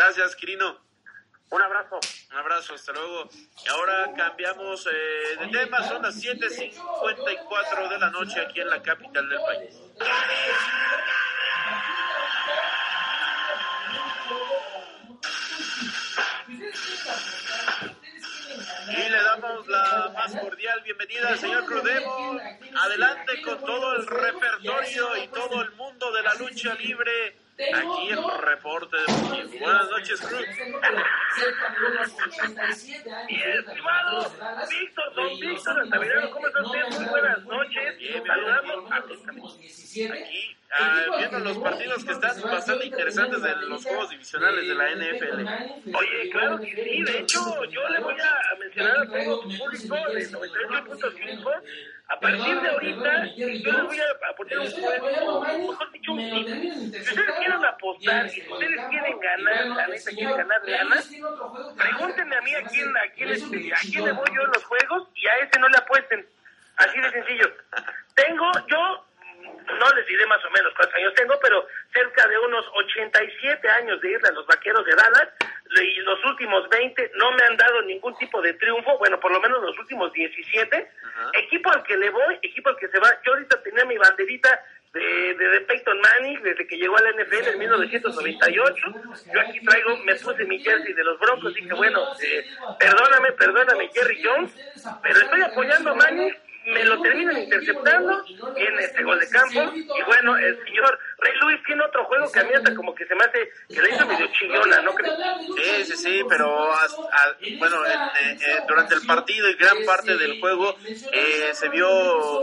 Gracias, Quirino. Un abrazo. Un abrazo, hasta luego. Y ahora cambiamos eh, de tema, son las 7.54 de la noche aquí en la capital del país. Y le damos la más cordial bienvenida al señor Crudemo. Adelante con todo el repertorio y todo el mundo de la lucha libre. Aquí el reporte deportivo. Buenas noches, Cruz. Y estimado Víctor, don Víctor ¿cómo está usted? Muy buenas noches. Saludamos a Aquí, ah, viendo los partidos que están bastante interesantes de los juegos divisionales de la NFL. Oye, claro que sí, de hecho, yo le voy a mencionar a todo su público de 98.5. A partir de ahorita, yo les voy a poner un juego, mejor dicho, un. Si ustedes quieren apostar y si ustedes quieren ganar, la neta, quieren ganar ganas, pregúntenme a mí a quién, a quién, este, a quién le voy yo en los juegos y a ese no le apuesten. Así de sencillo. Tengo, yo no les diré más o menos cuántos años tengo, pero cerca de unos 87 años de irle a los vaqueros de Dallas, y los últimos 20 no me han dado ningún tipo de triunfo, bueno, por lo menos los últimos 17. Equipo al que le voy, equipo al que se va. Yo ahorita tenía mi banderita de, de, de Peyton Manning desde que llegó a la NFL en 1998. Yo aquí traigo, me puse mi jersey de los Broncos, dije, bueno, eh, perdóname, perdóname, Jerry Jones, pero estoy apoyando a Manning me lo terminan interceptando en este gol de campo y bueno, el señor Rey Luis tiene otro juego que a mí hasta como que se me hace que le hizo medio chillona, ¿no crees? Sí, sí, sí, pero bueno, en- eh, eh, durante el partido y gran parte del juego eh, se vio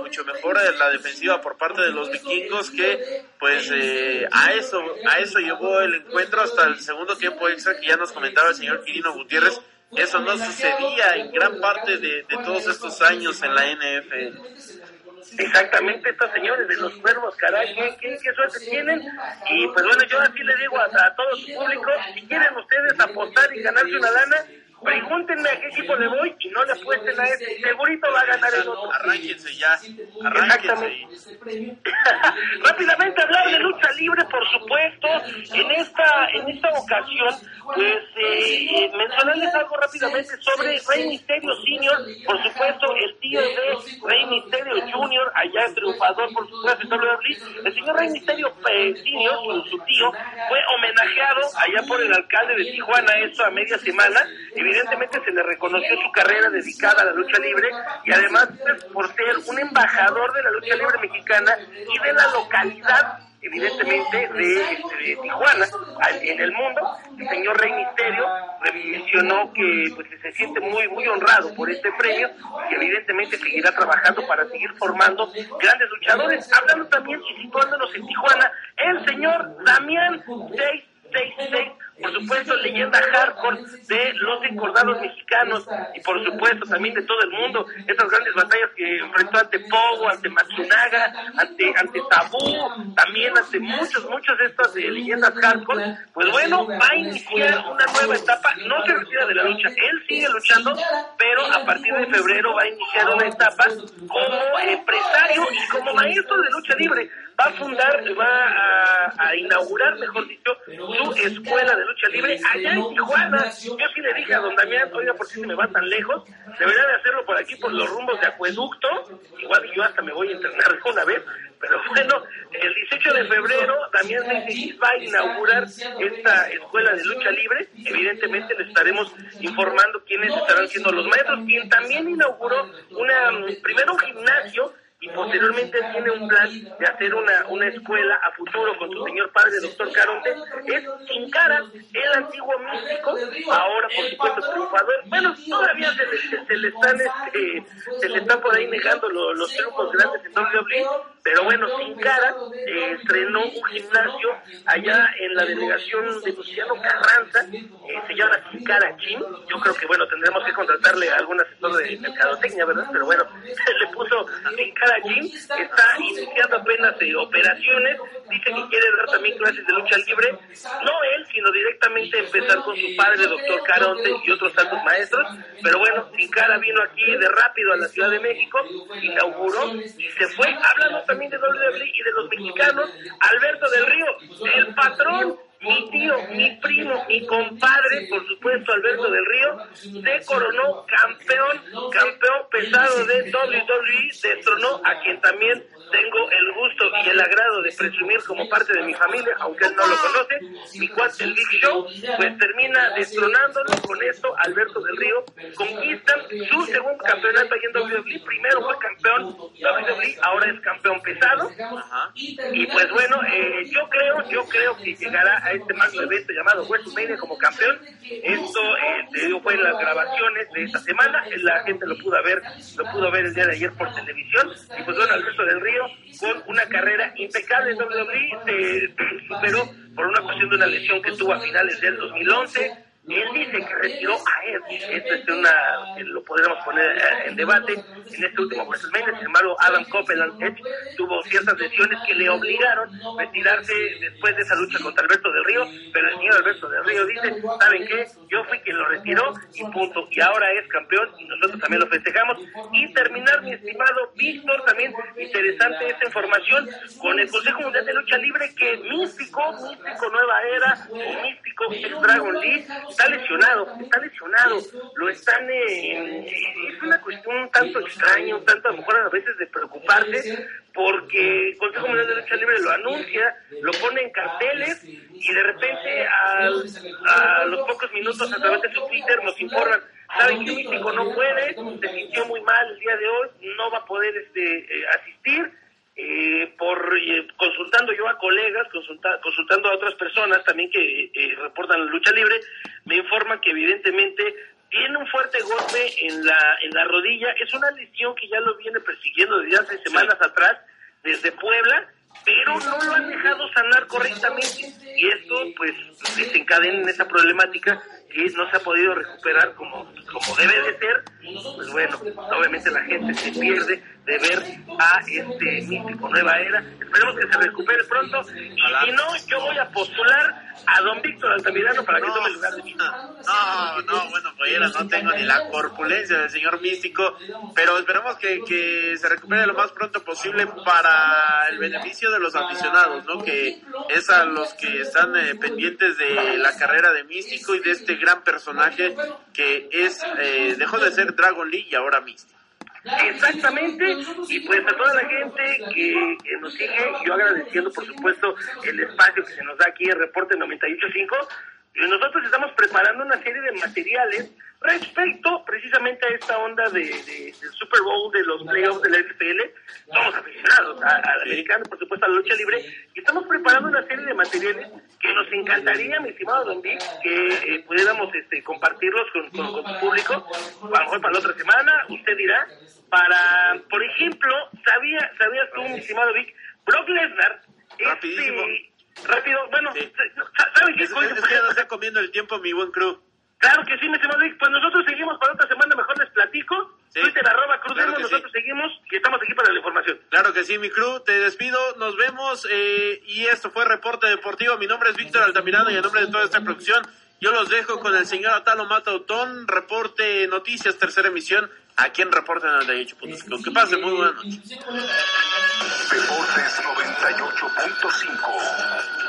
mucho mejor la defensiva por parte de los vikingos que pues eh, a eso a eso llevó el encuentro hasta el segundo tiempo extra que ya nos comentaba el señor Quirino Gutiérrez. Eso no sucedía en gran parte de todos estos años en la NFL. Exactamente, estos señores de los cuervos, caray, qué, qué, suerte tienen. Y pues bueno, yo así le digo a, a todo su público, si quieren ustedes apostar y ganarse una lana, pregúntenme a qué equipo le voy y no le apuesten a este, segurito va a ganar el otro. Arránquense ya, arránquense. Rápidamente hablar de lucha libre, por supuesto. En esta en esta ocasión, pues eh, mencionarles algo rápidamente sobre Rey Misterio Senior, por supuesto, el tío de Rey Misterio Junior, allá triunfador, por supuesto. El señor Rey Misterio eh, Senior, su, su tío, fue homenajeado allá por el alcalde de Tijuana, esto a media semana. Evidentemente se le reconoció su carrera dedicada a la lucha libre y además pues, por ser un embajador de la lucha libre mexicana y de la localidad evidentemente de, este, de Tijuana en el mundo el señor Rey Misterio mencionó que pues se siente muy muy honrado por este premio y evidentemente seguirá trabajando para seguir formando grandes luchadores hablando también y situándonos en Tijuana el señor Damián 666 por supuesto leyenda hardcore de los encordados mexicanos y por supuesto también de todo el mundo. Esas grandes batallas que enfrentó ante Pogo, ante Matsunaga, ante ante Tabú, también ante muchos muchos de estas eh, leyendas hardcore, pues bueno, va a iniciar una nueva etapa, no se retira de la lucha, él sigue luchando, pero a partir de febrero va a iniciar una etapa como empresario y como maestro de lucha libre, va a fundar, va a, a inaugurar, mejor dicho, su escuela de lucha libre allá en Tijuana. Yo sí le dije a don Damián, oiga, ¿por qué se me va tan lejos? Debería de hacerlo por aquí, por los rumbos de acueducto. Igual yo hasta me voy a entrenar una vez. Pero bueno, el 18 de febrero Damián Menzies va a inaugurar esta escuela de lucha libre. Evidentemente le estaremos informando quiénes estarán siendo los maestros. Quien también inauguró una, mm, primero un gimnasio y posteriormente tiene un plan de hacer una, una escuela a futuro con su señor padre, doctor Caronte, es Sin Cara, el antiguo místico, ahora por supuesto triunfador. Bueno, todavía se le, se, le están este, se le están por ahí negando lo- los triunfos grandes en WWE, pero bueno, Sin Cara eh, estrenó un gimnasio allá en la delegación de Luciano Carranza, eh, se llama Sin Cara Gym, yo creo que bueno, tendremos que contratarle a algún asesor de mercadotecnia, ¿verdad? Pero bueno, le puso Sin Cara Gym, está iniciando apenas eh, operaciones, dice que quiere dar también clases de lucha libre, no él, sino directamente empezar con su padre, doctor Caronte, y otros altos maestros, pero bueno, Sin Cara vino aquí de rápido a la Ciudad de México, inauguró y se fue, hablando también de WWE y de los mexicanos, Alberto del Río, el patrón, mi tío, mi primo, mi compadre, por supuesto Alberto del Río, se coronó campeón, campeón pesado de WWE, destronó a quien también tengo el gusto y el agrado de presumir como parte de mi familia, aunque él no lo conoce, mi cuate el Big Show, pues termina destronándolo con esto, Alberto del Río, conquistan su segundo campeonato ahí en WWE, primero fue campeón WWE, ahora es campeón pesado, y pues bueno, eh, yo creo, yo creo que llegará a este magno evento llamado WrestleMania como campeón, esto eh, fue en las grabaciones de esta semana, la gente lo pudo ver, lo pudo ver el día de ayer por televisión, y pues bueno, Alberto del Río con una carrera impecable en WWE, se superó por una cuestión de una lesión que tuvo a finales del 2011 él dice que retiró a Edge. Esto es una, lo podríamos poner eh, en debate en este último WrestleMania. Sin embargo, Adam Copeland Edge tuvo ciertas lesiones que le obligaron a retirarse después de esa lucha contra Alberto del Río. Pero el señor Alberto del Río dice: ¿Saben qué? Yo fui quien lo retiró y punto. Y ahora es campeón y nosotros también lo festejamos. Y terminar, mi estimado Víctor, también interesante esta información con el Consejo Mundial de Lucha Libre que Místico, Místico Nueva Era Místico Dragon League está lesionado, está lesionado, lo están, eh, es una cuestión un tanto extraña, un tanto a lo mejor a veces de preocuparse, porque el Consejo Mundial de Lucha Libre lo anuncia, lo pone en carteles y de repente a los pocos minutos a través de su Twitter nos informan, saben que Místico no puede, se sintió muy mal el día de hoy, no va a poder este, eh, asistir, eh, por eh, consultando yo a colegas, consultando a otras personas también que eh, reportan la lucha libre, me informan que evidentemente tiene un fuerte golpe en la en la rodilla, es una lesión que ya lo viene persiguiendo desde hace semanas atrás desde Puebla, pero no lo han dejado sanar correctamente. Y esto pues desencadena en esa problemática que no se ha podido recuperar como, como debe de ser, pues bueno, obviamente la gente se pierde de ver a este místico Nueva Era. Esperemos que se recupere pronto. Y si no, yo voy a postular a don Víctor Altamirano para que tome el lugar de mí. No, no, bueno, pues no tengo ni la corpulencia del señor místico, pero esperemos que, que se recupere lo más pronto posible para el beneficio de los aficionados, ¿no? Que es a los que están eh, pendientes de la carrera de místico y de este gran personaje que es, eh, dejó de ser Dragon League y ahora místico. Exactamente, y pues a toda la gente que, nos sigue, yo agradeciendo por supuesto el espacio que se nos da aquí en Reporte 98.5, nosotros estamos preparando una serie de materiales respecto precisamente a esta onda de, del Super Bowl, de los playoffs de la NFL. Somos aficionados al americano, por supuesto, a la lucha libre, y estamos preparando una serie de materiales que nos encantaría, mi estimado Don Vic, que eh, pudiéramos este, compartirlos con, con, con, tu público, a lo mejor para la otra semana, usted dirá, para, por ejemplo, ¿sabía, ¿sabías tú, mi estimado Vic, Brock Lesnar, este, rápido, bueno, ¿sabes qué? Es, está comiendo el tiempo mi buen crew. Claro que sí, mi estimado Vic, pues nosotros seguimos para otra semana, mejor les platico. Sí. Twitter, arroba Cruz claro nosotros seguimos y estamos aquí para la información. Claro que sí, mi crew, te despido, nos vemos eh, y esto fue Reporte Deportivo. Mi nombre es Víctor Altamirano y en nombre de toda esta producción yo los dejo con el señor Atalo Matautón, Reporte Noticias, tercera emisión, aquí en Reporte 98.5. Que pase muy buena noche. Deportes 98.5.